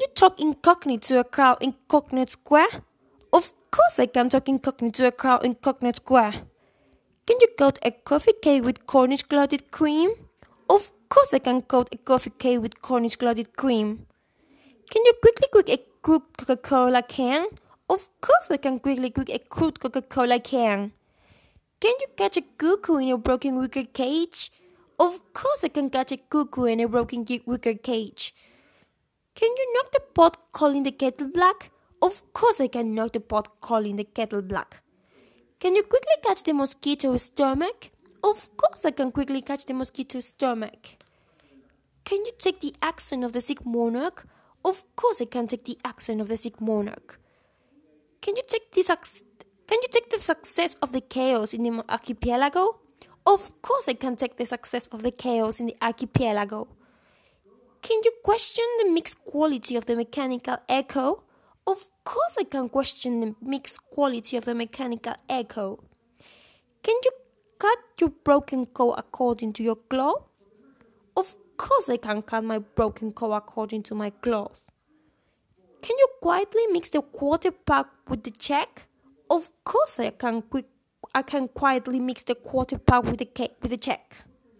you talk incognito to a crowd in Cognate Square? Of course I can talk incognito to a crowd in Cognate Square. Can you coat a coffee cake with Cornish clotted cream? Of course I can coat a coffee cake with Cornish clotted cream. Can you quickly cook a crude Coca-Cola can? Of course I can quickly cook a crude Coca-Cola can. Can you catch a cuckoo in a broken wicker cage? Of course I can catch a cuckoo in a broken wicker cage. Can you knock the pot calling the kettle black? Of course I can knock the pot calling the kettle black. Can you quickly catch the mosquito's stomach? Of course I can quickly catch the mosquito's stomach. Can you take the accent of the sick monarch? Of course I can take the accent of the sick monarch. Can you take the success? Can you take the success of the chaos in the archipelago? Of course, I can take the success of the chaos in the archipelago. Can you question the mixed quality of the mechanical echo? Of course, I can question the mixed quality of the mechanical echo. Can you cut your broken coat according to your cloth? Of course, I can cut my broken coat according to my cloth. Can you quietly mix the quarter pack with the check? Of course, I can. I can quietly mix the quarter pack with the cake with the check.